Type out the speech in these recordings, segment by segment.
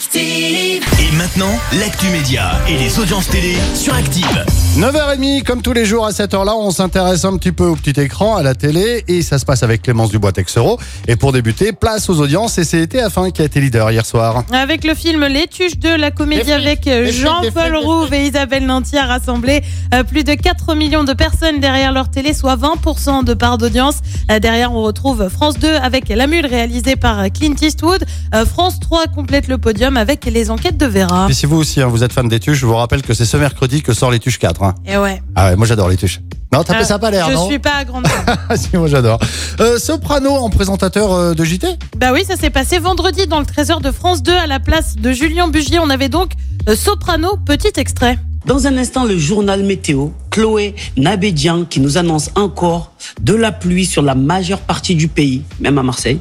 Active. Et maintenant, l'actu média et les audiences télé sur Active. 9h30, comme tous les jours à cette heure-là, on s'intéresse un petit peu au petit écran, à la télé, et ça se passe avec Clémence Dubois-Texero. Et pour débuter, place aux audiences, et c'est TF1 qui a été leader hier soir. Avec le film Les Tuches 2, la comédie avec Jean-Paul Rouve et Isabelle Nanty a rassemblé euh, plus de 4 millions de personnes derrière leur télé, soit 20% de part d'audience. Euh, Derrière, on retrouve France 2 avec La Mule réalisée par Clint Eastwood. Euh, France 3 complète le podium avec Les Enquêtes de Vera. Et si vous aussi, hein, vous êtes fan des tuches, je vous rappelle que c'est ce mercredi que sort les tuches 4. hein. Et ouais. Ah ouais, moi j'adore les tuches. Non, t'as Euh, ça a pas l'air, Je non suis pas grande fan. Ah si, moi j'adore. Euh, Soprano en présentateur euh, de JT Bah oui, ça s'est passé vendredi dans le Trésor de France 2 à la place de Julien Bugier. On avait donc euh, Soprano, petit extrait. Dans un instant, le journal météo, Chloé Nabédian qui nous annonce encore de la pluie sur la majeure partie du pays, même à Marseille.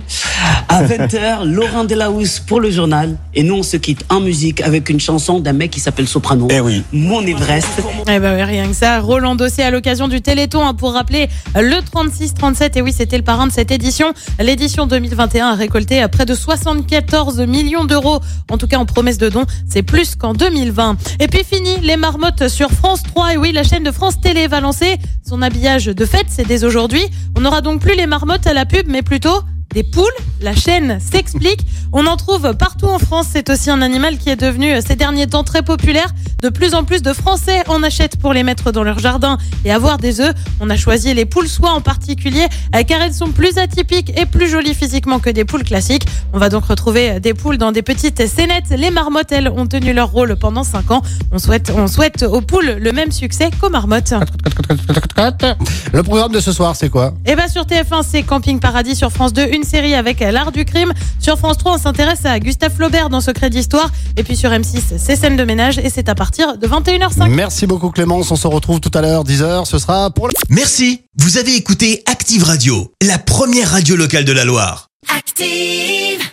À 20h, Laurent Delahousse pour le journal. Et nous, on se quitte en musique avec une chanson d'un mec qui s'appelle Soprano. Eh oui. Mon Everest. Eh ben oui, rien que ça. Roland Dossé à l'occasion du Téléthon hein, pour rappeler le 36-37. Et oui, c'était le parrain de cette édition. L'édition 2021 a récolté euh, près de 74 millions d'euros. En tout cas, en promesse de dons, c'est plus qu'en 2020. Et puis fini, les marmottes sur France 3. Et oui, la chaîne de France Télé va lancer son habillage de fête. C'est dès aujourd'hui. On n'aura donc plus les marmottes à la pub, mais plutôt des poules. La chaîne s'explique. On en trouve partout en France. C'est aussi un animal qui est devenu euh, ces derniers temps très populaire. De plus en plus de Français en achètent pour les mettre dans leur jardin et avoir des œufs. On a choisi les poules soie en particulier euh, car elles sont plus atypiques et plus jolies physiquement que des poules classiques. On va donc retrouver euh, des poules dans des petites scénettes. Les marmottes, elles, ont tenu leur rôle pendant 5 ans. On souhaite, on souhaite aux poules le même succès qu'aux marmottes. Le programme de ce soir, c'est quoi? Et bah sur TF1, c'est Camping Paradis. Sur France 2, une série avec l'art du crime. Sur France 3, on s'intéresse à Gustave Flaubert dans Secret d'Histoire. Et puis sur M6, c'est scène de ménage et c'est à partir de 21h05. Merci beaucoup Clémence, on se retrouve tout à l'heure, 10h, ce sera pour... le- Merci, vous avez écouté Active Radio, la première radio locale de la Loire. Active.